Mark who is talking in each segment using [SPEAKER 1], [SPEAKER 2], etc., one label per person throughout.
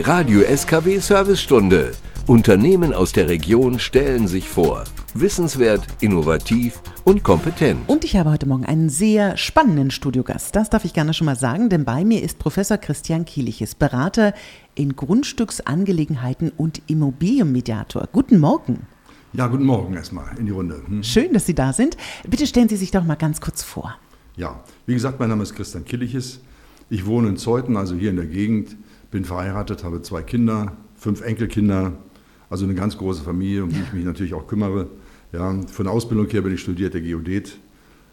[SPEAKER 1] Die Radio SKW Servicestunde. Unternehmen aus der Region stellen sich vor. Wissenswert, innovativ und kompetent.
[SPEAKER 2] Und ich habe heute Morgen einen sehr spannenden Studiogast. Das darf ich gerne schon mal sagen, denn bei mir ist Professor Christian Kieliches, Berater in Grundstücksangelegenheiten und Immobilienmediator. Guten Morgen.
[SPEAKER 3] Ja, guten Morgen erstmal in die Runde.
[SPEAKER 2] Hm. Schön, dass Sie da sind. Bitte stellen Sie sich doch mal ganz kurz vor.
[SPEAKER 3] Ja, wie gesagt, mein Name ist Christian Killiches. Ich wohne in Zeuthen, also hier in der Gegend, bin verheiratet, habe zwei Kinder, fünf Enkelkinder, also eine ganz große Familie, um die ich mich natürlich auch kümmere. Ja, von der Ausbildung her bin ich studierter Geodät,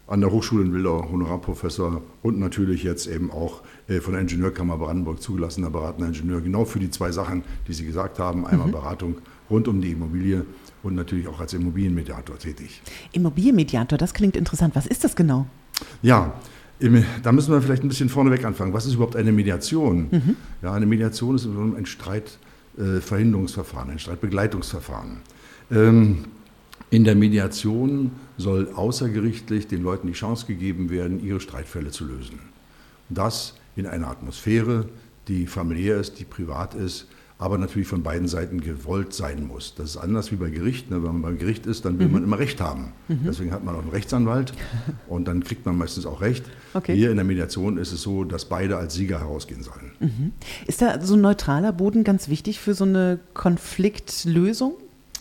[SPEAKER 3] an der Hochschule in Wildau Honorarprofessor und natürlich jetzt eben auch äh, von der Ingenieurkammer Brandenburg zugelassener beratender Ingenieur, genau für die zwei Sachen, die Sie gesagt haben, einmal mhm. Beratung rund um die Immobilie und natürlich auch als Immobilienmediator tätig.
[SPEAKER 2] Immobilienmediator, das klingt interessant. Was ist das genau?
[SPEAKER 3] Ja, da müssen wir vielleicht ein bisschen vorneweg anfangen. Was ist überhaupt eine Mediation? Mhm. Ja, eine Mediation ist ein Streitverhinderungsverfahren, ein Streitbegleitungsverfahren. Ähm, in der Mediation soll außergerichtlich den Leuten die Chance gegeben werden, ihre Streitfälle zu lösen. Das in einer Atmosphäre, die familiär ist, die privat ist, aber natürlich von beiden Seiten gewollt sein muss. Das ist anders wie bei Gericht. Ne? Wenn man beim Gericht ist, dann will mhm. man immer Recht haben. Mhm. Deswegen hat man auch einen Rechtsanwalt und dann kriegt man meistens auch Recht. Okay. Hier in der Mediation ist es so, dass beide als Sieger herausgehen sollen.
[SPEAKER 2] Mhm. Ist da so ein neutraler Boden ganz wichtig für so eine Konfliktlösung?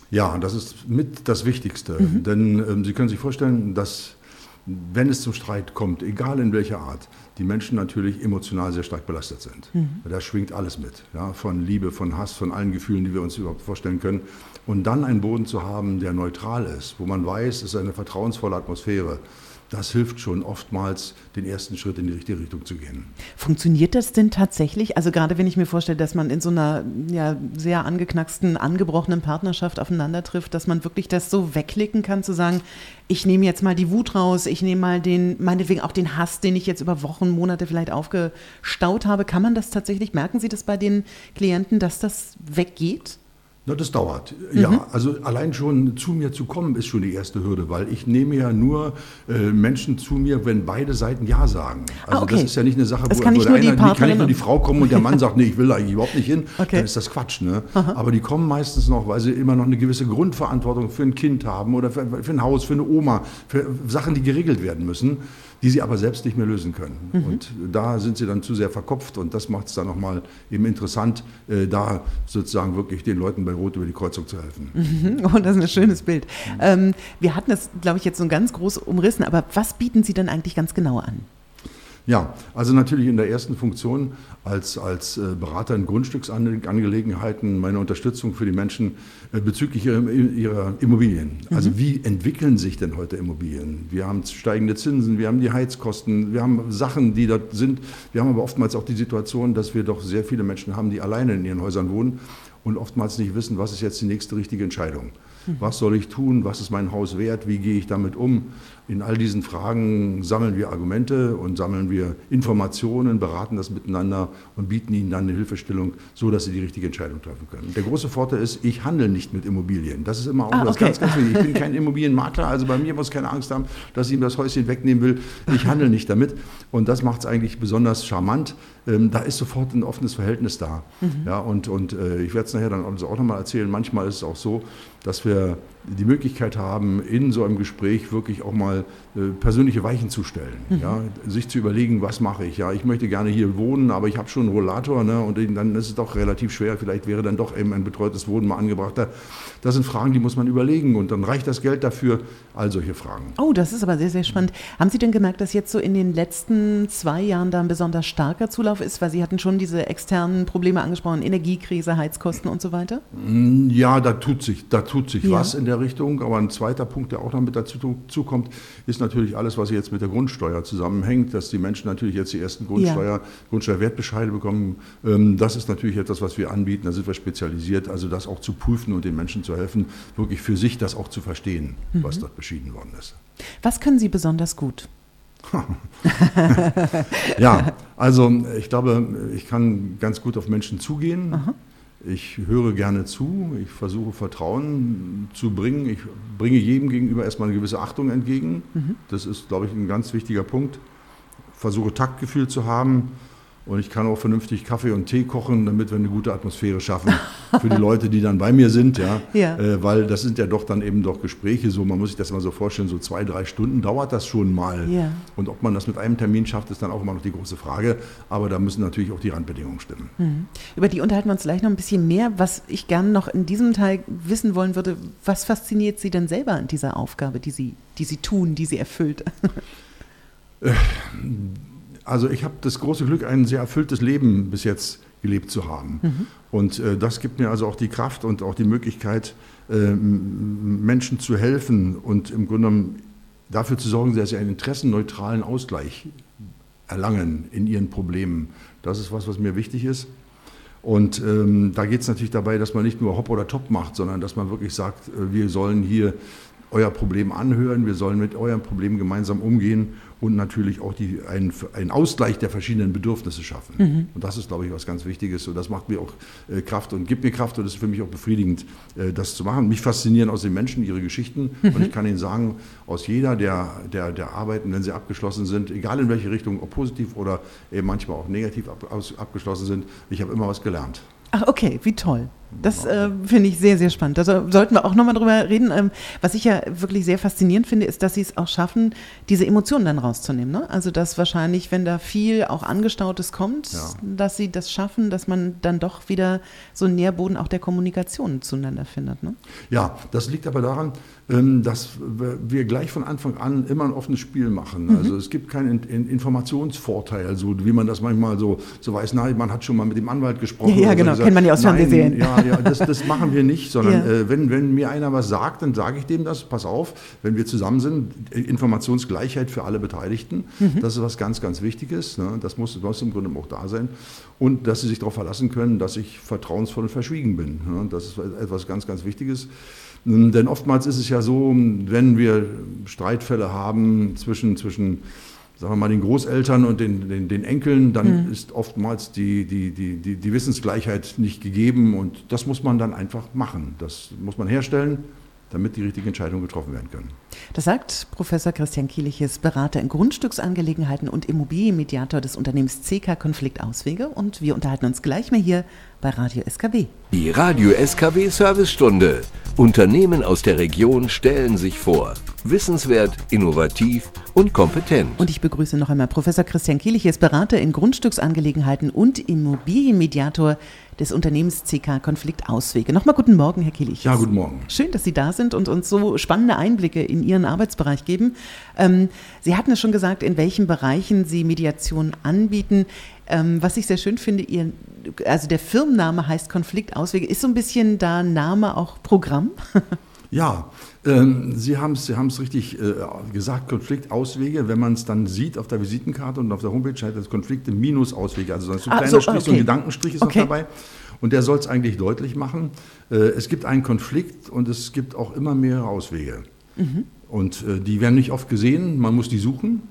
[SPEAKER 3] Ja, das ist mit das Wichtigste. Mhm. Denn ähm, Sie können sich vorstellen, dass wenn es zum Streit kommt, egal in welcher Art, die Menschen natürlich emotional sehr stark belastet sind. Mhm. Da schwingt alles mit, ja, von Liebe, von Hass, von allen Gefühlen, die wir uns überhaupt vorstellen können. Und dann einen Boden zu haben, der neutral ist, wo man weiß, es ist eine vertrauensvolle Atmosphäre, das hilft schon oftmals, den ersten Schritt in die richtige Richtung zu gehen.
[SPEAKER 2] Funktioniert das denn tatsächlich? Also gerade wenn ich mir vorstelle, dass man in so einer ja, sehr angeknacksten, angebrochenen Partnerschaft aufeinander trifft, dass man wirklich das so wegklicken kann, zu sagen, ich nehme jetzt mal die Wut raus, ich nehme mal den, meinetwegen auch den Hass, den ich jetzt über Wochen, Monate vielleicht aufgestaut habe. Kann man das tatsächlich, merken Sie das bei den Klienten, dass das weggeht?
[SPEAKER 3] Na, das dauert. Mhm. Ja, also allein schon zu mir zu kommen ist schon die erste Hürde, weil ich nehme ja nur äh, Menschen zu mir, wenn beide Seiten Ja sagen. Also ah, okay. das ist ja nicht eine Sache,
[SPEAKER 2] das wo, kann wo der eine, die
[SPEAKER 3] kann nicht nur die Frau kommen und der Mann sagt, nee, ich will da eigentlich überhaupt nicht hin, okay. dann ist das Quatsch. Ne? Aber die kommen meistens noch, weil sie immer noch eine gewisse Grundverantwortung für ein Kind haben oder für, für ein Haus, für eine Oma, für Sachen, die geregelt werden müssen die sie aber selbst nicht mehr lösen können. Mhm. Und da sind sie dann zu sehr verkopft und das macht es dann nochmal eben interessant, äh, da sozusagen wirklich den Leuten bei Rot über die Kreuzung zu helfen.
[SPEAKER 2] Mhm. Oh, das ist ein schönes Bild. Mhm. Ähm, wir hatten das, glaube ich, jetzt so ganz groß umrissen, aber was bieten Sie denn eigentlich ganz genau an?
[SPEAKER 3] Ja, also natürlich in der ersten Funktion als, als äh, Berater in Grundstücksangelegenheiten meine Unterstützung für die Menschen äh, bezüglich ihrer, ihrer Immobilien. Also mhm. wie entwickeln sich denn heute Immobilien? Wir haben steigende Zinsen, wir haben die Heizkosten, wir haben Sachen, die dort sind. Wir haben aber oftmals auch die Situation, dass wir doch sehr viele Menschen haben, die alleine in ihren Häusern wohnen und oftmals nicht wissen, was ist jetzt die nächste richtige Entscheidung. Was soll ich tun? Was ist mein Haus wert? Wie gehe ich damit um? In all diesen Fragen sammeln wir Argumente und sammeln wir Informationen, beraten das miteinander und bieten ihnen dann eine Hilfestellung, so dass sie die richtige Entscheidung treffen können. Der große Vorteil ist, ich handle nicht mit Immobilien. Das ist immer auch ah, okay. ganz, ganz wichtig. Ich bin kein Immobilienmakler, also bei mir muss keine Angst haben, dass ich ihm das Häuschen wegnehmen will. Ich handle nicht damit und das macht es eigentlich besonders charmant. Ähm, da ist sofort ein offenes Verhältnis da. Mhm. Ja, und und äh, ich werde es nachher dann auch nochmal erzählen. Manchmal ist es auch so, dass wir die Möglichkeit haben, in so einem Gespräch wirklich auch mal äh, persönliche Weichen zu stellen. Mhm. Ja, sich zu überlegen, was mache ich. Ja, ich möchte gerne hier wohnen, aber ich habe schon einen Rollator ne, und dann ist es doch relativ schwer. Vielleicht wäre dann doch eben ein betreutes Wohnen mal angebracht. Das sind Fragen, die muss man überlegen und dann reicht das Geld dafür. All solche Fragen.
[SPEAKER 2] Oh, das ist aber sehr, sehr spannend. Haben Sie denn gemerkt, dass jetzt so in den letzten zwei Jahren da ein besonders starker Zulauf ist? Weil Sie hatten schon diese externen Probleme angesprochen, Energiekrise, Heizkosten und so weiter?
[SPEAKER 3] Mm, ja, da tut sich, da tut sich ja. was in der Richtung. Aber ein zweiter Punkt, der auch noch mit dazu kommt, ist natürlich alles, was jetzt mit der Grundsteuer zusammenhängt, dass die Menschen natürlich jetzt die ersten Grundsteuer, ja. Grundsteuerwertbescheide bekommen. Ähm, das ist natürlich etwas, was wir anbieten. Da sind wir spezialisiert, also das auch zu prüfen und den Menschen zu helfen, wirklich für sich das auch zu verstehen, mhm. was dort beschieden worden ist.
[SPEAKER 2] Was können Sie besonders gut?
[SPEAKER 3] ja, also ich glaube, ich kann ganz gut auf Menschen zugehen. Aha. Ich höre gerne zu, ich versuche Vertrauen zu bringen. Ich bringe jedem gegenüber erstmal eine gewisse Achtung entgegen. Mhm. Das ist, glaube ich, ein ganz wichtiger Punkt. Versuche Taktgefühl zu haben und ich kann auch vernünftig Kaffee und Tee kochen, damit wir eine gute Atmosphäre schaffen für die Leute, die dann bei mir sind. Ja?
[SPEAKER 2] Ja.
[SPEAKER 3] Äh, weil das sind ja doch dann eben doch Gespräche, so man muss sich das mal so vorstellen, so zwei, drei Stunden dauert das schon mal.
[SPEAKER 2] Ja.
[SPEAKER 3] Und ob man das mit einem Termin schafft, ist dann auch immer noch die große Frage. Aber da müssen natürlich auch die Randbedingungen stimmen.
[SPEAKER 2] Mhm. Über die unterhalten wir uns gleich noch ein bisschen mehr. Was ich gerne noch in diesem Teil wissen wollen würde, was fasziniert Sie denn selber an dieser Aufgabe, die Sie, die Sie tun, die Sie erfüllt?
[SPEAKER 3] Also ich habe das große Glück, ein sehr erfülltes Leben bis jetzt gelebt zu haben.
[SPEAKER 2] Mhm.
[SPEAKER 3] Und äh, das gibt mir also auch die Kraft und auch die Möglichkeit, äh, Menschen zu helfen und im Grunde genommen dafür zu sorgen, dass sie einen interessenneutralen Ausgleich erlangen in ihren Problemen. Das ist was, was mir wichtig ist. Und ähm, da geht es natürlich dabei, dass man nicht nur Hopp oder Top macht, sondern dass man wirklich sagt, äh, wir sollen hier euer Problem anhören, wir sollen mit eurem Problem gemeinsam umgehen und natürlich auch die, einen, einen Ausgleich der verschiedenen Bedürfnisse schaffen. Und das ist, glaube ich, was ganz Wichtiges. Und das macht mir auch äh, Kraft und gibt mir Kraft und ist für mich auch befriedigend, äh, das zu machen. Mich faszinieren aus den Menschen ihre Geschichten. Und ich kann Ihnen sagen, aus jeder der, der, der Arbeiten, wenn sie abgeschlossen sind, egal in welche Richtung, ob positiv oder eben manchmal auch negativ ab, aus, abgeschlossen sind, ich habe immer was gelernt.
[SPEAKER 2] Ach, okay, wie toll. Das äh, finde ich sehr, sehr spannend. Da so- sollten wir auch nochmal drüber reden. Ähm, was ich ja wirklich sehr faszinierend finde, ist, dass sie es auch schaffen, diese Emotionen dann rauszunehmen. Ne? Also, dass wahrscheinlich, wenn da viel auch Angestautes kommt,
[SPEAKER 3] Ja.
[SPEAKER 2] dass sie das schaffen, dass man dann doch wieder so einen Nährboden auch der Kommunikation zueinander findet. Ne?
[SPEAKER 3] Ja, das liegt aber daran, ähm, dass wir gleich von Anfang an immer ein offenes Spiel machen. Also es gibt keinen In- In- Informationsvorteil, so wie man das manchmal so, so weiß, nein, man hat schon mal mit dem Anwalt gesprochen.
[SPEAKER 2] Ja, ja,
[SPEAKER 3] so
[SPEAKER 2] genau,
[SPEAKER 3] gesagt,
[SPEAKER 2] kennt man ja aus Fernsehserien.
[SPEAKER 3] Ja, ja das, das machen wir nicht, sondern
[SPEAKER 2] Ja.
[SPEAKER 3] äh, wenn, wenn mir einer was sagt, dann sage ich dem das, pass auf, wenn wir zusammen sind, äh, Informationsgleichheit für alle Beteiligten,
[SPEAKER 2] Mhm.
[SPEAKER 3] das ist was ganz, ganz Wichtiges. Ne? Das muss, muss im Grunde auch da sein. Und dass sie sich darauf verlassen können, dass ich vertrauensvoll und verschwiegen bin. Ne? Das ist etwas ganz, ganz Wichtiges. Ähm, Denn oftmals ist es ja so, wenn wir Streitfälle haben zwischen, zwischen sagen wir mal, den Großeltern und den, den, den Enkeln, dann ist oftmals die, die, die, die, die Wissensgleichheit nicht gegeben und das muss man dann einfach machen. Das muss man herstellen, damit die richtigen Entscheidungen getroffen werden können.
[SPEAKER 2] Das sagt Professor Christian Kieliches, Berater in Grundstücksangelegenheiten und Immobilienmediator des Unternehmens CK Konfliktauswege. Und wir unterhalten uns gleich mal hier bei Radio SKW.
[SPEAKER 1] Die Radio SKW Servicestunde. Unternehmen aus der Region stellen sich vor. Wissenswert, innovativ und kompetent.
[SPEAKER 2] Und ich begrüße noch einmal Professor Christian Kieliches, Berater in Grundstücksangelegenheiten und Immobilienmediator des Unternehmens CK Konfliktauswege. Nochmal guten Morgen, Herr Kieliches.
[SPEAKER 3] Ja, guten Morgen.
[SPEAKER 2] Schön, dass Sie da sind und uns so spannende Einblicke in Ihren Arbeitsbereich geben. Ähm, Sie hatten es schon gesagt, in welchen Bereichen Sie Mediation anbieten. Ähm, was ich sehr schön finde, Ihr, also der Firmenname heißt Konfliktauswege. Ist so ein bisschen da Name auch Programm?
[SPEAKER 3] Ja, ähm, Sie haben es Sie haben's richtig äh, gesagt, Konfliktauswege. Wenn man es dann sieht auf der Visitenkarte und auf der Homepage, heißt das Konflikte minus Auswege. Also so ein
[SPEAKER 2] Ah,
[SPEAKER 3] kleiner
[SPEAKER 2] so,
[SPEAKER 3] Strich, so
[SPEAKER 2] okay.
[SPEAKER 3] ein Gedankenstrich ist
[SPEAKER 2] Okay.
[SPEAKER 3] noch dabei. Und der soll es eigentlich deutlich machen. Äh, es gibt einen Konflikt und es gibt auch immer mehrere Auswege.
[SPEAKER 2] Mhm.
[SPEAKER 3] Und äh, die werden nicht oft gesehen. Man muss die suchen.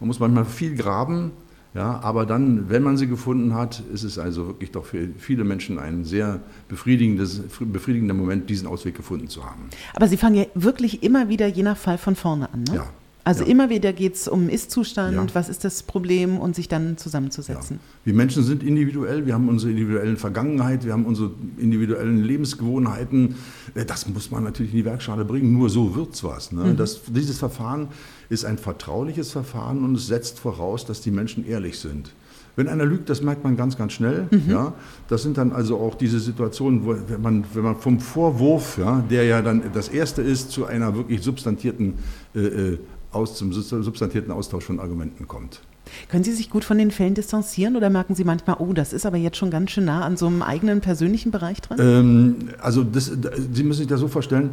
[SPEAKER 3] Man muss manchmal viel graben. Ja, aber dann, wenn man sie gefunden hat, ist es also wirklich doch für viele Menschen ein sehr befriedigendes, befriedigender Moment, diesen Ausweg gefunden zu haben.
[SPEAKER 2] Aber Sie fangen ja wirklich immer wieder je nach Fall von vorne an. Ne?
[SPEAKER 3] Ja.
[SPEAKER 2] Also
[SPEAKER 3] Ja.
[SPEAKER 2] immer wieder geht es um Ist-Zustand,
[SPEAKER 3] Ja.
[SPEAKER 2] was ist das Problem und sich dann
[SPEAKER 3] Ja.
[SPEAKER 2] zusammenzusetzen.
[SPEAKER 3] Wir Menschen sind individuell, wir haben unsere individuellen Vergangenheit, wir haben unsere individuellen Lebensgewohnheiten. Äh, Das muss man natürlich in die Werkschale bringen, nur so wird's was. Ne? Das, dieses Verfahren ist ein vertrauliches Verfahren und es setzt voraus, dass die Menschen ehrlich sind. Wenn einer lügt, das merkt man ganz, ganz schnell. Ja? Das sind dann also auch diese Situationen, wo wenn man, wenn man vom Vorwurf, ja, der ja dann das erste ist, zu einer wirklich substantierten, äh, äh, aus, zum substantierten Austausch von Argumenten kommt.
[SPEAKER 2] Können Sie sich gut von den Fällen distanzieren oder merken Sie manchmal, oh, das ist aber jetzt schon ganz schön nah an so einem eigenen persönlichen Bereich dran?
[SPEAKER 3] Ähm, also das, Sie müssen sich das so vorstellen,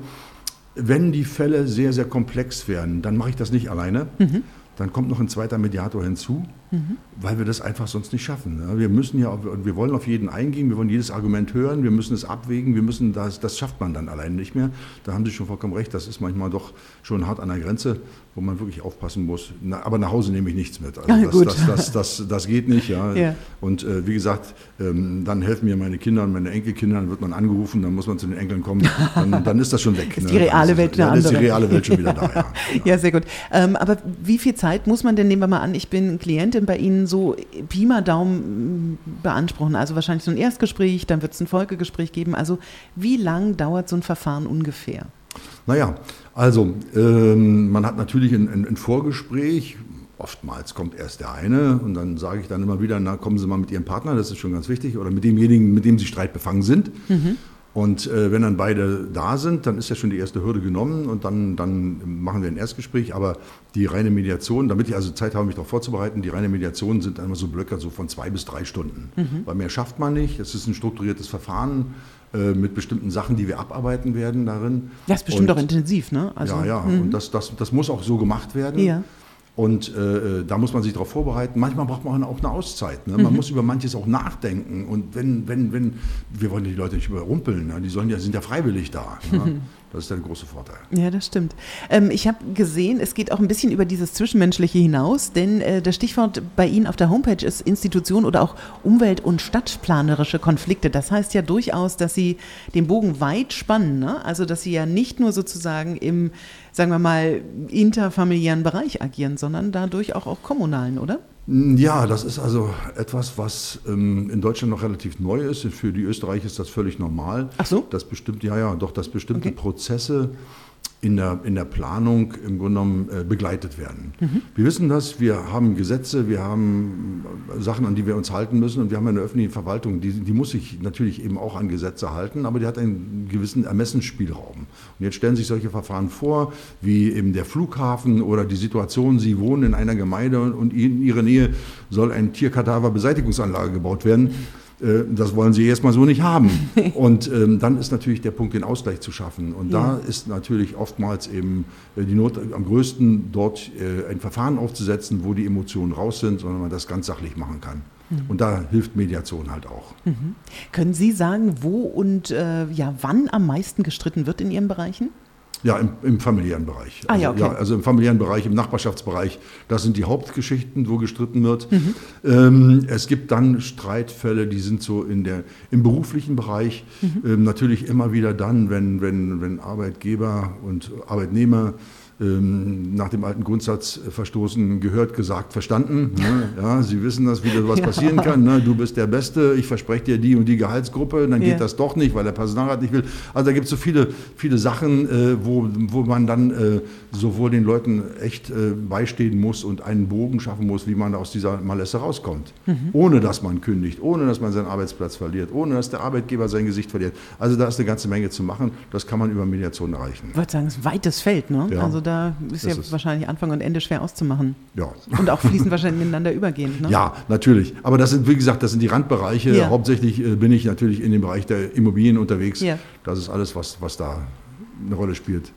[SPEAKER 3] wenn die Fälle sehr, sehr komplex werden, dann mache ich das nicht alleine. Dann kommt noch ein zweiter Mediator hinzu, weil wir das einfach sonst nicht schaffen. ne? Wir müssen ja, wir wollen auf jeden eingehen, wir wollen jedes Argument hören, wir müssen es abwägen, wir müssen das, das schafft man dann alleine nicht mehr. Da haben Sie schon vollkommen recht, das ist manchmal doch schon hart an der Grenze, wo man wirklich aufpassen muss. Na, aber nach Hause nehme ich nichts mit. Also
[SPEAKER 2] Ah,
[SPEAKER 3] das,
[SPEAKER 2] gut.
[SPEAKER 3] Das, das, das, das geht nicht. Ja.
[SPEAKER 2] Ja.
[SPEAKER 3] Und äh, wie gesagt, ähm, dann helfen mir meine Kinder und meine Enkelkinder, dann wird man angerufen, dann muss man zu den Enkeln kommen, dann, dann ist das schon weg.
[SPEAKER 2] Ist
[SPEAKER 3] ne?
[SPEAKER 2] die reale
[SPEAKER 3] Dann
[SPEAKER 2] Welt
[SPEAKER 3] ja,
[SPEAKER 2] eine
[SPEAKER 3] dann ist die
[SPEAKER 2] andere.
[SPEAKER 3] reale Welt schon wieder da. Ja.
[SPEAKER 2] Ja, sehr gut. Ähm, aber wie viel Zeit muss man denn, nehmen wir mal an, ich bin Klientin denn bei Ihnen so Pi mal Daumen beanspruchen? Also wahrscheinlich so ein Erstgespräch, dann wird es ein Folgegespräch geben. Also wie lang dauert so ein Verfahren ungefähr?
[SPEAKER 3] Naja, also ähm, man hat natürlich ein, ein, ein, Vorgespräch. Oftmals kommt erst der eine und dann sage ich dann immer wieder, na kommen Sie mal mit Ihrem Partner, das ist schon ganz wichtig, oder mit demjenigen, mit dem Sie streitbefangen sind. Mhm. Und äh, wenn dann beide da sind, dann ist ja schon die erste Hürde genommen und dann, dann machen wir ein Erstgespräch. Aber die reine Mediation, damit ich also Zeit habe, mich darauf vorzubereiten, die reine Mediation sind immer so Blöcke so von zwei bis drei Stunden. Mhm. Weil mehr schafft man nicht. Es ist ein strukturiertes Verfahren äh, mit bestimmten Sachen, die wir abarbeiten werden darin.
[SPEAKER 2] Das ist bestimmt und, auch intensiv, ne?
[SPEAKER 3] Also, ja, ja. Mhm. Und das, das, das muss auch so gemacht werden. Ja. Und äh, da muss man sich darauf vorbereiten. Manchmal braucht man auch eine Auszeit. Ne? Man mhm. muss über manches auch nachdenken. Und wenn, wenn, wenn, wir wollen die Leute nicht überrumpeln, ne? die sollen ja, sind ja freiwillig da. Ne? Das ist der große Vorteil.
[SPEAKER 2] Ja, das stimmt. Ähm, ich habe gesehen, es geht auch ein bisschen über dieses Zwischenmenschliche hinaus, denn äh, das Stichwort bei Ihnen auf der Homepage ist Institution oder auch Umwelt- und stadtplanerische Konflikte. Das heißt ja durchaus, dass Sie den Bogen weit spannen. Ne? Also, dass Sie ja nicht nur sozusagen im, sagen wir mal, interfamiliären Bereich agieren, sondern dadurch auch auf kommunalen, oder?
[SPEAKER 3] Ja, das ist also etwas, was ähm, in Deutschland noch relativ neu ist. Für die Österreicher ist das völlig normal.
[SPEAKER 2] Ach so?
[SPEAKER 3] Das bestimmt, ja, ja, doch, dass bestimmte okay. Prozesse in der, in der Planung im Grunde genommen äh, begleitet werden. Mhm. Wir wissen das, wir haben Gesetze, wir haben äh, Sachen, an die wir uns halten müssen und wir haben eine öffentliche Verwaltung, die, die muss sich natürlich eben auch an Gesetze halten, aber die hat einen gewissen Ermessensspielraum. Und jetzt stellen sich solche Verfahren vor, wie eben der Flughafen oder die Situation, Sie wohnen in einer Gemeinde und in Ihrer Nähe soll ein Tierkadaverbeseitigungsanlage gebaut werden. Äh, das wollen sie erstmal so nicht haben. Und ähm, dann ist natürlich der Punkt, den Ausgleich zu schaffen. Und ja. da ist natürlich oftmals eben äh, die Not am größten, dort äh, ein Verfahren aufzusetzen, wo die Emotionen raus sind, sondern man das ganz sachlich machen kann. Mhm. Und da hilft Mediation halt auch.
[SPEAKER 2] Mhm. Können Sie sagen, wo und äh, ja, wann am meisten gestritten wird in Ihren Bereichen?
[SPEAKER 3] Ja, im, im, familiären Bereich.
[SPEAKER 2] Ah, ja,
[SPEAKER 3] okay. ja, also im familiären Bereich, im Nachbarschaftsbereich, das sind die Hauptgeschichten, wo gestritten wird. Mhm. Ähm, es gibt dann Streitfälle, die sind so in der, im beruflichen Bereich. Mhm. Ähm, natürlich immer wieder dann, wenn, wenn, wenn Arbeitgeber und Arbeitnehmer nach dem alten Grundsatz verstoßen, gehört, gesagt, verstanden. Ne? Ja, Sie wissen das, wie das was ja. passieren kann. Ne? Du bist der Beste, ich verspreche dir die und die Gehaltsgruppe, dann geht ja. das doch nicht, weil der Personalrat nicht will. Also da gibt es so viele, viele Sachen, äh, wo, wo man dann äh, sowohl den Leuten echt äh, beistehen muss und einen Bogen schaffen muss, wie man aus dieser Malesse rauskommt. Mhm. Ohne dass man kündigt, ohne dass man seinen Arbeitsplatz verliert, ohne dass der Arbeitgeber sein Gesicht verliert. Also da ist eine ganze Menge zu machen. Das kann man über Mediation erreichen.
[SPEAKER 2] Ich würde sagen, es ist ein weites Feld. Ne?
[SPEAKER 3] Ja.
[SPEAKER 2] Also da ist das ja ist wahrscheinlich Anfang und Ende schwer auszumachen.
[SPEAKER 3] Ja.
[SPEAKER 2] Und auch fließend wahrscheinlich miteinander übergehend. Ne?
[SPEAKER 3] Ja, natürlich. Aber das sind, wie gesagt, das sind die Randbereiche. Ja. Hauptsächlich äh, bin ich natürlich in dem Bereich der Immobilien unterwegs. Ja. Das ist alles, was, was da eine Rolle spielt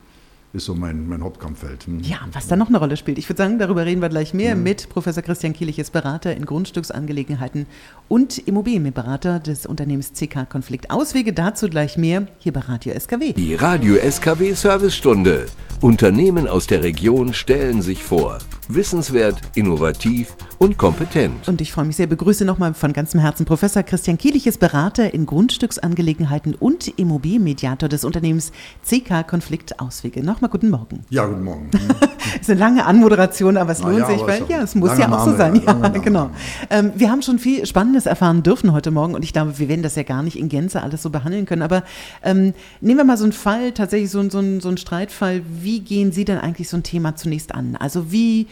[SPEAKER 3] ist so mein, mein Hauptkampffeld. Hm.
[SPEAKER 2] Ja, was da noch eine Rolle spielt. Ich würde sagen, darüber reden wir gleich mehr mhm. mit Professor Christian Kielich, ist Berater in Grundstücksangelegenheiten und Immobilienberater des Unternehmens CK Konflikt. Auswege dazu gleich mehr hier bei Radio SKW.
[SPEAKER 1] Die Radio SKW Servicestunde. Unternehmen aus der Region stellen sich vor. Wissenswert, innovativ und kompetent.
[SPEAKER 2] Und ich freue mich sehr, begrüße nochmal von ganzem Herzen Professor Christian Kielich, ist Berater in Grundstücksangelegenheiten und Immobilienmediator des Unternehmens CK Konflikt Auswege. Nochmal guten Morgen.
[SPEAKER 3] Ja, guten Morgen.
[SPEAKER 2] ist eine lange Anmoderation, aber es lohnt ja, sich, weil ja, es muss ja auch Name, so sein. Ja, genau. Ähm, wir haben schon viel Spannendes erfahren dürfen heute Morgen und ich glaube, wir werden das ja gar nicht in Gänze alles so behandeln können. Aber ähm, nehmen wir mal so einen Fall, tatsächlich so, so, so einen Streitfall. Wie gehen Sie denn eigentlich so ein Thema zunächst an? Also wie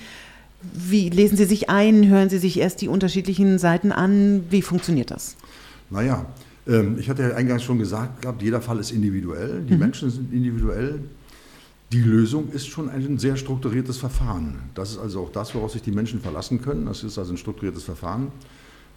[SPEAKER 2] wie lesen Sie sich ein? Hören Sie sich erst die unterschiedlichen Seiten an? Wie funktioniert das?
[SPEAKER 3] Naja, ähm, ich hatte ja eingangs schon gesagt jeder Fall ist individuell, die mhm. Menschen sind individuell. Die Lösung ist schon ein sehr strukturiertes Verfahren. Das ist also auch das, woraus sich die Menschen verlassen können. Das ist also ein strukturiertes Verfahren.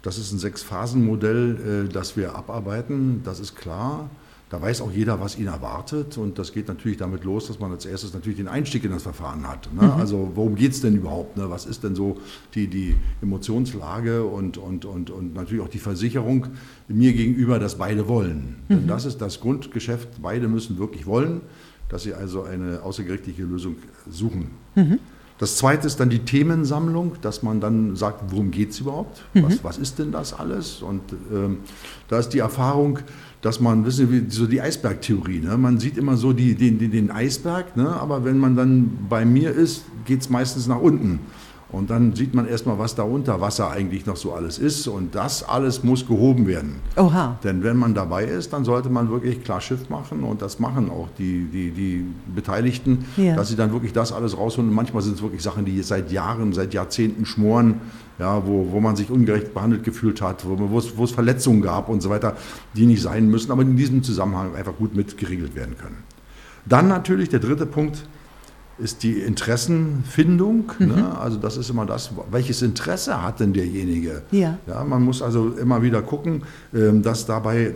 [SPEAKER 3] Das ist ein Sechs-Phasen-Modell, äh, das wir abarbeiten, das ist klar. Da weiß auch jeder, was ihn erwartet. Und das geht natürlich damit los, dass man als erstes natürlich den Einstieg in das Verfahren hat. Ne? Mhm. Also worum geht es denn überhaupt? Ne? Was ist denn so die, die Emotionslage und, und, und, und natürlich auch die Versicherung mir gegenüber, dass beide wollen. Mhm. Denn das ist das Grundgeschäft. Beide müssen wirklich wollen, dass sie also eine außergerichtliche Lösung suchen. Mhm. Das zweite ist dann die Themensammlung, dass man dann sagt, worum geht es überhaupt? Mhm. Was, was, ist denn das alles? Und ähm, da ist die Erfahrung, dass man, wissen Sie, so die Eisbergtheorie, ne? man sieht immer so die, den, den, den Eisberg, ne? aber wenn man dann bei mir ist, geht es meistens nach unten. Und dann sieht man erstmal, was da unter Wasser eigentlich noch so alles ist. Und das alles muss gehoben werden.
[SPEAKER 2] Oha.
[SPEAKER 3] Denn wenn man dabei ist, dann sollte man wirklich klar Schiff machen. Und das machen auch die, die, die Beteiligten,
[SPEAKER 2] Ja.
[SPEAKER 3] dass sie dann wirklich das alles rausholen. Und manchmal sind es wirklich Sachen, die seit Jahren, seit Jahrzehnten schmoren, ja, wo, wo man sich ungerecht behandelt gefühlt hat, wo, es, wo es Verletzungen gab und so weiter, die nicht sein müssen, aber in diesem Zusammenhang einfach gut mit geregelt werden können. Dann natürlich der dritte Punkt ist die Interessenfindung.
[SPEAKER 2] Mhm.
[SPEAKER 3] Ne? Also das ist immer das, welches Interesse hat denn derjenige?
[SPEAKER 2] Ja.
[SPEAKER 3] Ja, man muss also immer wieder gucken, ähm, dass dabei äh,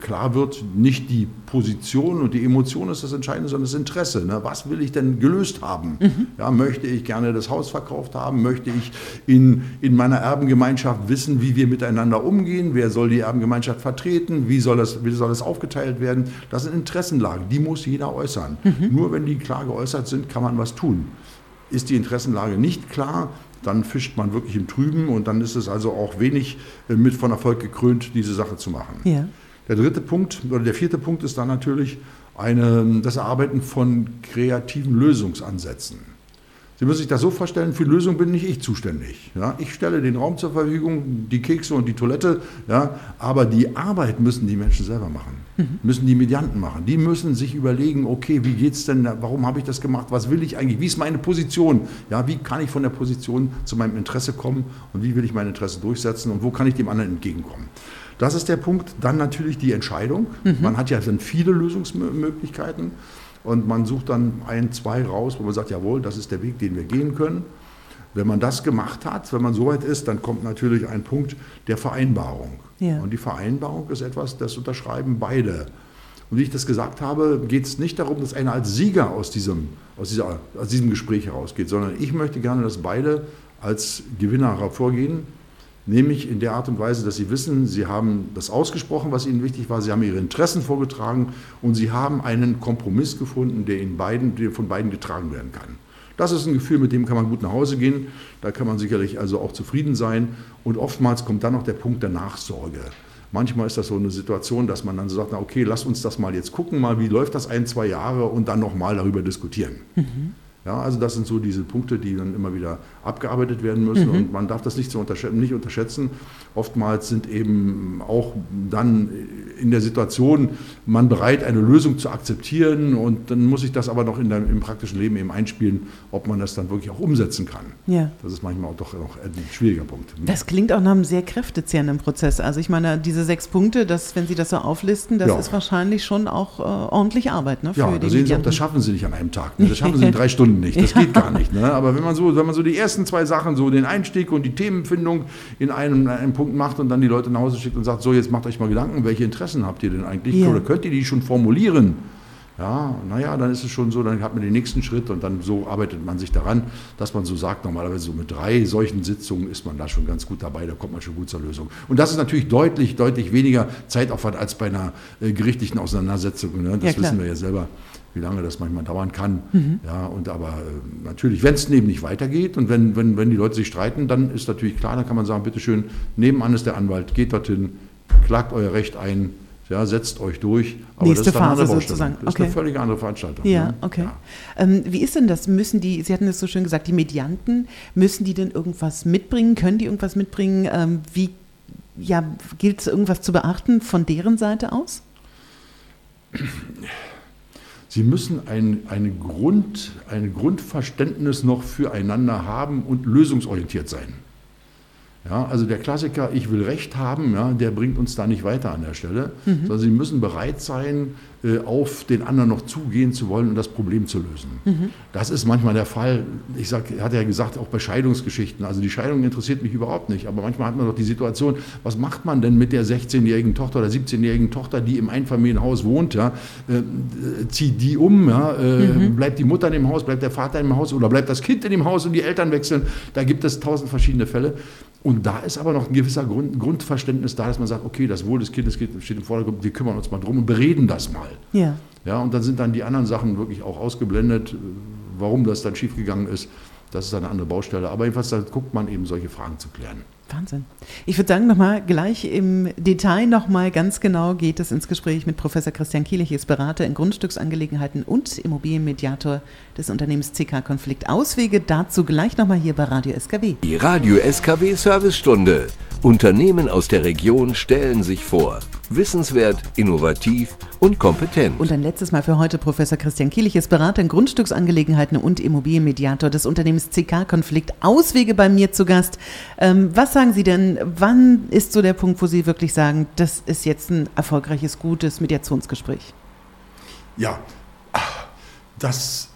[SPEAKER 3] klar wird, nicht die Position und die Emotion ist das Entscheidende, sondern das Interesse. Ne? Was will ich denn gelöst haben? Ja, möchte ich gerne das Haus verkauft haben? Möchte ich in, in meiner Erbengemeinschaft wissen, wie wir miteinander umgehen? Wer soll die Erbengemeinschaft vertreten? Wie soll das, wie soll das aufgeteilt werden? Das sind Interessenlagen, die muss jeder äußern. Nur wenn die klar geäußert sind, kann man was tun. Ist die Interessenlage nicht klar, dann fischt man wirklich im Trüben und dann ist es also auch wenig äh, mit von Erfolg gekrönt, diese Sache zu machen.
[SPEAKER 2] Ja.
[SPEAKER 3] Der dritte Punkt oder der vierte Punkt ist dann natürlich eine, das Erarbeiten von kreativen Lösungsansätzen. Sie müssen sich das so vorstellen, für die Lösung bin nicht ich zuständig. Ja, ich stelle den Raum zur Verfügung, die Kekse und die Toilette, ja, aber die Arbeit müssen die Menschen selber machen, müssen die Medianten machen. Die müssen sich überlegen, okay, wie geht's denn, warum habe ich das gemacht, was will ich eigentlich, wie ist meine Position, ja, wie kann ich von der Position zu meinem Interesse kommen und wie will ich mein Interesse durchsetzen und wo kann ich dem anderen entgegenkommen. Das ist der Punkt. Dann natürlich die Entscheidung. Man hat ja dann viele Lösungsmöglichkeiten. Und man sucht dann ein, zwei raus, wo man sagt, jawohl, das ist der Weg, den wir gehen können. Wenn man das gemacht hat, wenn man soweit ist, dann kommt natürlich ein Punkt der Vereinbarung.
[SPEAKER 2] Ja.
[SPEAKER 3] Und die Vereinbarung ist etwas, das unterschreiben beide. Und wie ich das gesagt habe, geht es nicht darum, dass einer als Sieger aus diesem, aus, dieser, aus diesem Gespräch herausgeht, sondern ich möchte gerne, dass beide als Gewinner hervorgehen. Nämlich in der Art und Weise, dass sie wissen, sie haben das ausgesprochen, was ihnen wichtig war, sie haben ihre Interessen vorgetragen und sie haben einen Kompromiss gefunden, der, in beiden, der von beiden getragen werden kann. Das ist ein Gefühl, mit dem kann man gut nach Hause gehen. Da kann man sicherlich also auch zufrieden sein. Und oftmals kommt dann noch der Punkt der Nachsorge. Manchmal ist das so eine Situation, dass man dann so sagt, na okay, lass uns das mal jetzt gucken, mal wie läuft das ein, zwei Jahre und dann nochmal darüber diskutieren. Ja, also das sind so diese Punkte, die dann immer wieder abgearbeitet werden müssen und man darf das nicht, zu unterschätzen, nicht unterschätzen. Oftmals sind eben auch dann in der Situation man bereit, eine Lösung zu akzeptieren und dann muss ich das aber noch in der, im praktischen Leben eben einspielen, ob man das dann wirklich auch umsetzen kann.
[SPEAKER 2] Ja.
[SPEAKER 3] Das ist manchmal auch doch noch ein schwieriger Punkt.
[SPEAKER 2] Das klingt auch nach einem sehr kräftezehrenden Prozess. Also ich meine, diese sechs Punkte, das, wenn Sie das so auflisten, das
[SPEAKER 3] Ja.
[SPEAKER 2] ist wahrscheinlich schon auch äh, ordentlich Arbeit ne, für
[SPEAKER 3] Ja,
[SPEAKER 2] die
[SPEAKER 3] da sehen Sie auch, das schaffen Sie nicht an einem Tag. Ne? Das schaffen Sie in drei Stunden nicht. Das geht gar nicht. Ne? Aber wenn man so, wenn man so die ersten zwei Sachen, so den Einstieg und die Themenfindung in einem, in einem Punkt macht und dann die Leute nach Hause schickt und sagt, so jetzt macht euch mal Gedanken, welche Interessen habt ihr denn eigentlich?
[SPEAKER 2] Ja.
[SPEAKER 3] Oder könnt ihr die schon formulieren? Ja, naja, dann ist es schon so, dann hat man den nächsten Schritt und dann so arbeitet man sich daran, dass man so sagt, normalerweise so mit drei solchen Sitzungen ist man da schon ganz gut dabei, da kommt man schon gut zur Lösung. Und das ist natürlich deutlich, deutlich weniger Zeitaufwand als bei einer äh, gerichtlichen Auseinandersetzung. Ne? Das
[SPEAKER 2] Ja,
[SPEAKER 3] wissen wir ja selber, wie lange das manchmal dauern kann. Ja, und aber äh, natürlich, wenn es eben nicht weitergeht und wenn, wenn, wenn die Leute sich streiten, dann ist natürlich klar, dann kann man sagen, bitteschön, nebenan ist der Anwalt, geht dorthin, klagt euer Recht ein, ja, setzt euch durch. Aber
[SPEAKER 2] Nächste
[SPEAKER 3] das ist
[SPEAKER 2] Phase sozusagen.
[SPEAKER 3] Das ist
[SPEAKER 2] Okay.
[SPEAKER 3] eine völlig andere Veranstaltung.
[SPEAKER 2] Ja,
[SPEAKER 3] ne?
[SPEAKER 2] okay.
[SPEAKER 3] Ja.
[SPEAKER 2] Ähm, wie ist denn das? Müssen die, Sie hatten es so schön gesagt, die Medianten, müssen die denn irgendwas mitbringen? Können die irgendwas mitbringen? Ähm, wie ja, gilt es irgendwas zu beachten von deren Seite aus?
[SPEAKER 3] Sie müssen ein, eine Grund, ein Grundverständnis noch füreinander haben und lösungsorientiert sein. Ja, also der Klassiker, ich will Recht haben, ja, der bringt uns da nicht weiter an der Stelle, sondern Sie müssen bereit sein, äh, auf den anderen noch zugehen zu wollen und das Problem zu lösen. Das ist manchmal der Fall, ich sag, hat ja gesagt, auch bei Scheidungsgeschichten. Also die Scheidung interessiert mich überhaupt nicht, aber manchmal hat man doch die Situation, was macht man denn mit der 16-jährigen Tochter oder 17-jährigen Tochter, die im Einfamilienhaus wohnt, ja, äh, äh, zieht die um, ja, äh, bleibt die Mutter in dem Haus, bleibt der Vater im Haus oder bleibt das Kind in dem Haus und die Eltern wechseln. Da gibt es tausend verschiedene Fälle. Und da ist aber noch ein gewisser Grund, Grundverständnis da, dass man sagt, okay, das Wohl des Kindes steht im Vordergrund, wir kümmern uns mal drum und bereden das mal.
[SPEAKER 2] Ja.
[SPEAKER 3] Ja, und dann sind dann die anderen Sachen wirklich auch ausgeblendet. Warum das dann schiefgegangen ist, das ist eine andere Baustelle. Aber jedenfalls, da guckt man eben solche Fragen zu klären.
[SPEAKER 2] Wahnsinn. Ich würde sagen, nochmal gleich im Detail nochmal ganz genau geht es ins Gespräch mit Professor Christian Kielich, ist Berater in Grundstücksangelegenheiten und Immobilienmediator des Unternehmens CK Konflikt Auswege. Dazu gleich nochmal hier bei Radio SKW.
[SPEAKER 1] Die Radio SKW Servicestunde. Unternehmen aus der Region stellen sich vor. Wissenswert, innovativ und kompetent.
[SPEAKER 2] Und ein letztes Mal für heute Professor Christian Kielich ist Berater in Grundstücksangelegenheiten und Immobilienmediator des Unternehmens CK Konflikt Auswege bei mir zu Gast. Ähm, was sagen Sie denn, wann ist so der Punkt, wo Sie wirklich sagen, das ist jetzt ein erfolgreiches, gutes Mediationsgespräch?
[SPEAKER 3] Ja, das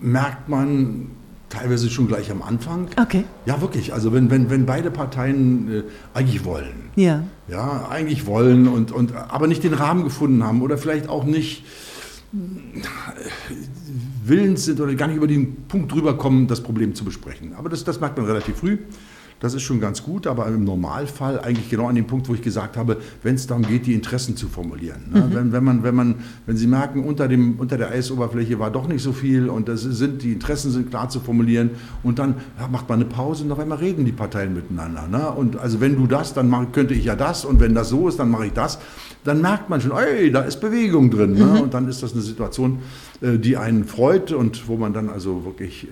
[SPEAKER 3] merkt man teilweise schon gleich am Anfang.
[SPEAKER 2] Okay.
[SPEAKER 3] Ja, wirklich. Also wenn, wenn, wenn beide Parteien äh, eigentlich wollen.
[SPEAKER 2] Ja.
[SPEAKER 3] Ja, eigentlich wollen und, und aber nicht den Rahmen gefunden haben oder vielleicht auch nicht äh, willens sind oder gar nicht über den Punkt drüber kommen, das Problem zu besprechen. Aber das, das merkt man relativ früh. Das ist schon ganz gut, aber im Normalfall eigentlich genau an dem Punkt, wo ich gesagt habe, wenn es darum geht, die Interessen zu formulieren. Ne? Mhm. Wenn, wenn, man, wenn, man, wenn Sie merken, unter, dem, unter der Eisoberfläche war doch nicht so viel und das sind, die Interessen sind klar zu formulieren und dann ja, macht man eine Pause und auf einmal reden die Parteien miteinander. Ne? Und also wenn du das, dann mach, könnte ich ja das und wenn das so ist, dann mache ich das. Dann merkt man schon, ey, da ist Bewegung drin. Ne? Mhm. Und dann ist das eine Situation, äh, die einen freut und wo man dann also wirklich äh,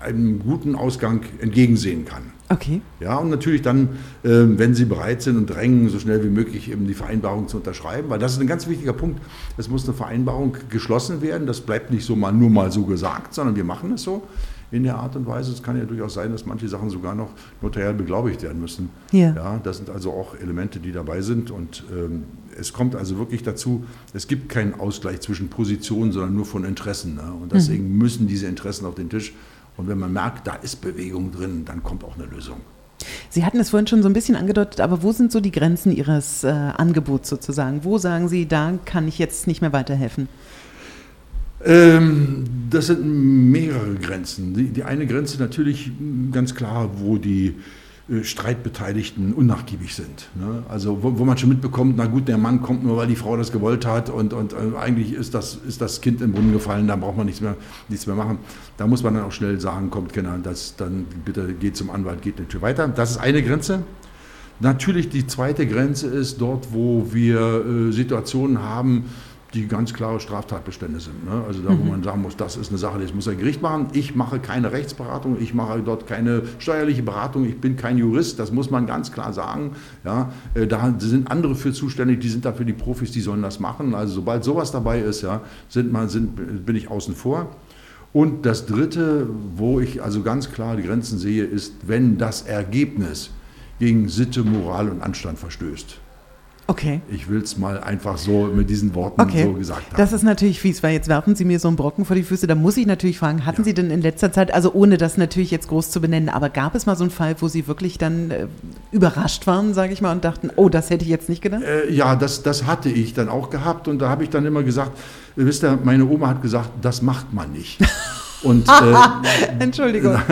[SPEAKER 3] einem guten Ausgang entgegensehen kann.
[SPEAKER 2] Okay.
[SPEAKER 3] Ja, und natürlich dann, ähm, wenn Sie bereit sind und drängen, so schnell wie möglich eben die Vereinbarung zu unterschreiben, weil das ist ein ganz wichtiger Punkt. Es muss eine Vereinbarung geschlossen werden. Das bleibt nicht so mal nur mal so gesagt, sondern wir machen es so in der Art und Weise. Es kann ja durchaus sein, dass manche Sachen sogar noch notariell beglaubigt werden müssen.
[SPEAKER 2] Ja.
[SPEAKER 3] ja das sind also auch Elemente, die dabei sind. Und ähm, es kommt also wirklich dazu, es gibt keinen Ausgleich zwischen Positionen, sondern nur von Interessen. Ne? Und deswegen mhm. müssen diese Interessen auf den Tisch und wenn man merkt, da ist Bewegung drin, dann kommt auch eine Lösung.
[SPEAKER 2] Sie hatten es vorhin schon so ein bisschen angedeutet, aber wo sind so die Grenzen Ihres äh, Angebots sozusagen? Wo sagen Sie, da kann ich jetzt nicht mehr weiterhelfen?
[SPEAKER 3] Ähm, das sind mehrere Grenzen. Die, die, eine Grenze natürlich ganz klar, wo die Streitbeteiligten unnachgiebig sind. Ne? Also wo, wo, man schon mitbekommt, na gut, der Mann kommt nur, weil die Frau das gewollt hat und, und äh, eigentlich ist das, ist das Kind im Brunnen gefallen, da braucht man nichts mehr, nichts mehr machen. Da muss man dann auch schnell sagen, kommt genau, das, dann bitte geht zum Anwalt, geht eine Tür weiter. Das ist eine Grenze. Natürlich die zweite Grenze ist dort, wo wir äh, Situationen haben, die ganz klare Straftatbestände sind. Ne? Also da, wo mhm. man sagen muss, das ist eine Sache, das muss ein Gericht machen. Ich mache keine Rechtsberatung, ich mache dort keine steuerliche Beratung, ich bin kein Jurist, das muss man ganz klar sagen. Ja? Äh, da sind andere für zuständig, die sind dafür die Profis, die sollen das machen. Also sobald sowas dabei ist, ja, sind man, sind, bin ich außen vor. Und das Dritte, wo ich also ganz klar die Grenzen sehe, ist, wenn das Ergebnis gegen Sitte, Moral und Anstand verstößt.
[SPEAKER 2] Okay.
[SPEAKER 3] Ich will es mal einfach so mit diesen Worten
[SPEAKER 2] okay.
[SPEAKER 3] so gesagt haben.
[SPEAKER 2] Das ist natürlich fies, weil jetzt werfen Sie mir so einen Brocken vor die Füße. Da muss ich natürlich fragen, hatten ja. Sie denn in letzter Zeit, also ohne das natürlich jetzt groß zu benennen, aber gab es mal so einen Fall, wo Sie wirklich dann äh, überrascht waren, sage ich mal, und dachten, oh, das hätte ich jetzt nicht gedacht?
[SPEAKER 3] Äh, ja, das, das hatte ich dann auch gehabt und da habe ich dann immer gesagt, wisst ihr, meine Oma hat gesagt, das macht man nicht.
[SPEAKER 2] Und, äh, Entschuldigung.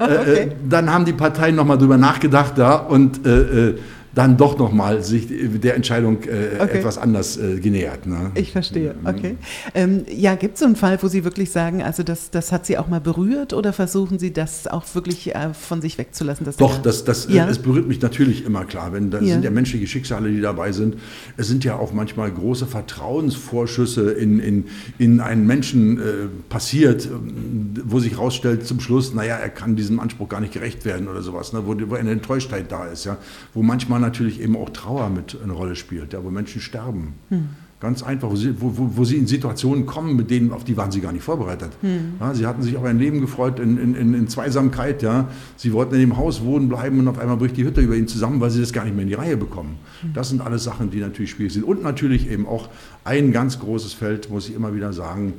[SPEAKER 3] Äh, äh, okay. Dann haben die Parteien nochmal drüber nachgedacht da und äh, dann doch nochmal sich der Entscheidung äh, okay. etwas anders äh, genähert. Ne?
[SPEAKER 2] Ich verstehe, mhm. okay. Ähm, ja, gibt es so einen Fall, wo Sie wirklich sagen, also das, das hat Sie auch mal berührt oder versuchen Sie das auch wirklich äh, von sich wegzulassen?
[SPEAKER 3] Doch, das, das, äh, ja? es berührt mich natürlich immer klar. Wenn, da ja. sind ja menschliche Schicksale, die dabei sind. Es sind ja auch manchmal große Vertrauensvorschüsse in, in, in einen Menschen äh, passiert, wo sich herausstellt zum Schluss, naja, er kann diesem Anspruch gar nicht gerecht werden oder sowas, ne? wo, wo eine Enttäuschtheit da ist, ja? wo manchmal natürlich eben auch Trauer mit eine Rolle spielt, ja, wo Menschen sterben. Hm. Ganz einfach, wo sie, wo, wo, wo sie, in Situationen kommen, mit denen, auf die waren sie gar nicht vorbereitet. Hm. Ja, sie hatten sich auf ein Leben gefreut in, in, in, Zweisamkeit. Ja. Sie wollten in dem Haus wohnen bleiben und auf einmal bricht die Hütte über ihnen zusammen, weil sie das gar nicht mehr in die Reihe bekommen. Hm. Das sind alles Sachen, die natürlich schwierig sind. Und natürlich eben auch ein ganz großes Feld, muss ich immer wieder sagen,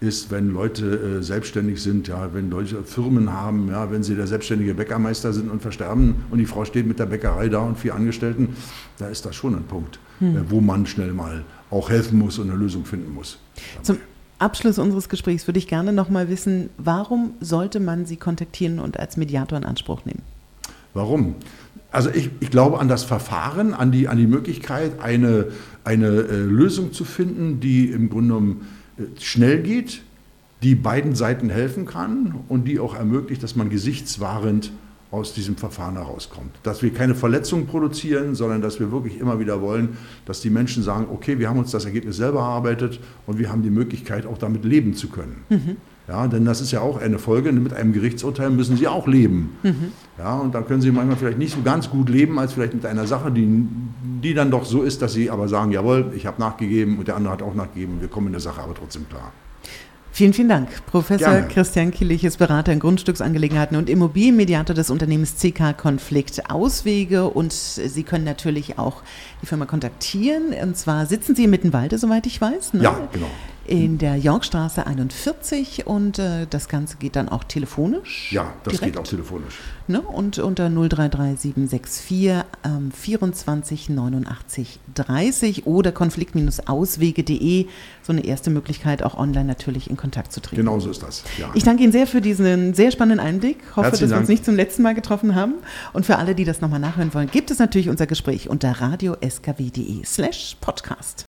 [SPEAKER 3] ist, wenn Leute äh, selbstständig sind, ja, wenn Leute Firmen haben, ja, wenn sie der selbstständige Bäckermeister sind und versterben und die Frau steht mit der Bäckerei da und vier Angestellten, da ist das schon ein Punkt, hm. äh, wo man schnell mal auch helfen muss und eine Lösung finden muss.
[SPEAKER 2] Zum Abschluss unseres Gesprächs würde ich gerne noch mal wissen, warum sollte man Sie kontaktieren und als Mediator in Anspruch nehmen?
[SPEAKER 3] Warum? Also ich, ich glaube an das Verfahren, an die, an die Möglichkeit, eine, eine äh, Lösung zu finden, die im Grunde genommen schnell geht, die beiden Seiten helfen kann und die auch ermöglicht, dass man gesichtswahrend aus diesem Verfahren herauskommt. Dass wir keine Verletzungen produzieren, sondern dass wir wirklich immer wieder wollen, dass die Menschen sagen, okay, wir haben uns das Ergebnis selber erarbeitet und wir haben die Möglichkeit, auch damit leben zu können. Mhm. Ja, denn das ist ja auch eine Folge. Mit einem Gerichtsurteil müssen Sie auch leben. Mhm. Ja, und da können Sie manchmal vielleicht nicht so ganz gut leben, als vielleicht mit einer Sache, die, die dann doch so ist, dass Sie aber sagen, jawohl, ich habe nachgegeben und der andere hat auch nachgegeben, wir kommen in der Sache aber trotzdem klar.
[SPEAKER 2] Vielen, vielen Dank. Professor Gerne. Christian Killich ist Berater in Grundstücksangelegenheiten und Immobilienmediator des Unternehmens CK Konflikt Auswege und Sie können natürlich auch die Firma kontaktieren. Und zwar sitzen Sie in Mittenwalde, soweit ich weiß.
[SPEAKER 3] Ne? Ja, genau
[SPEAKER 2] in der Yorkstraße 41 und äh, das Ganze geht dann auch telefonisch.
[SPEAKER 3] Ja, das direkt. geht auch telefonisch.
[SPEAKER 2] Ne? Und unter 033764 ähm, 24 89 30 oder konflikt-auswege.de so eine erste Möglichkeit, auch online natürlich in Kontakt zu treten.
[SPEAKER 3] Genau so ist das.
[SPEAKER 2] Ja. Ich danke Ihnen sehr für diesen sehr spannenden Einblick. Ich hoffe, Herzlichen dass wir uns nicht zum letzten Mal getroffen haben. Und für alle, die das nochmal nachhören wollen, gibt es natürlich unser Gespräch unter radioskw.de slash podcast.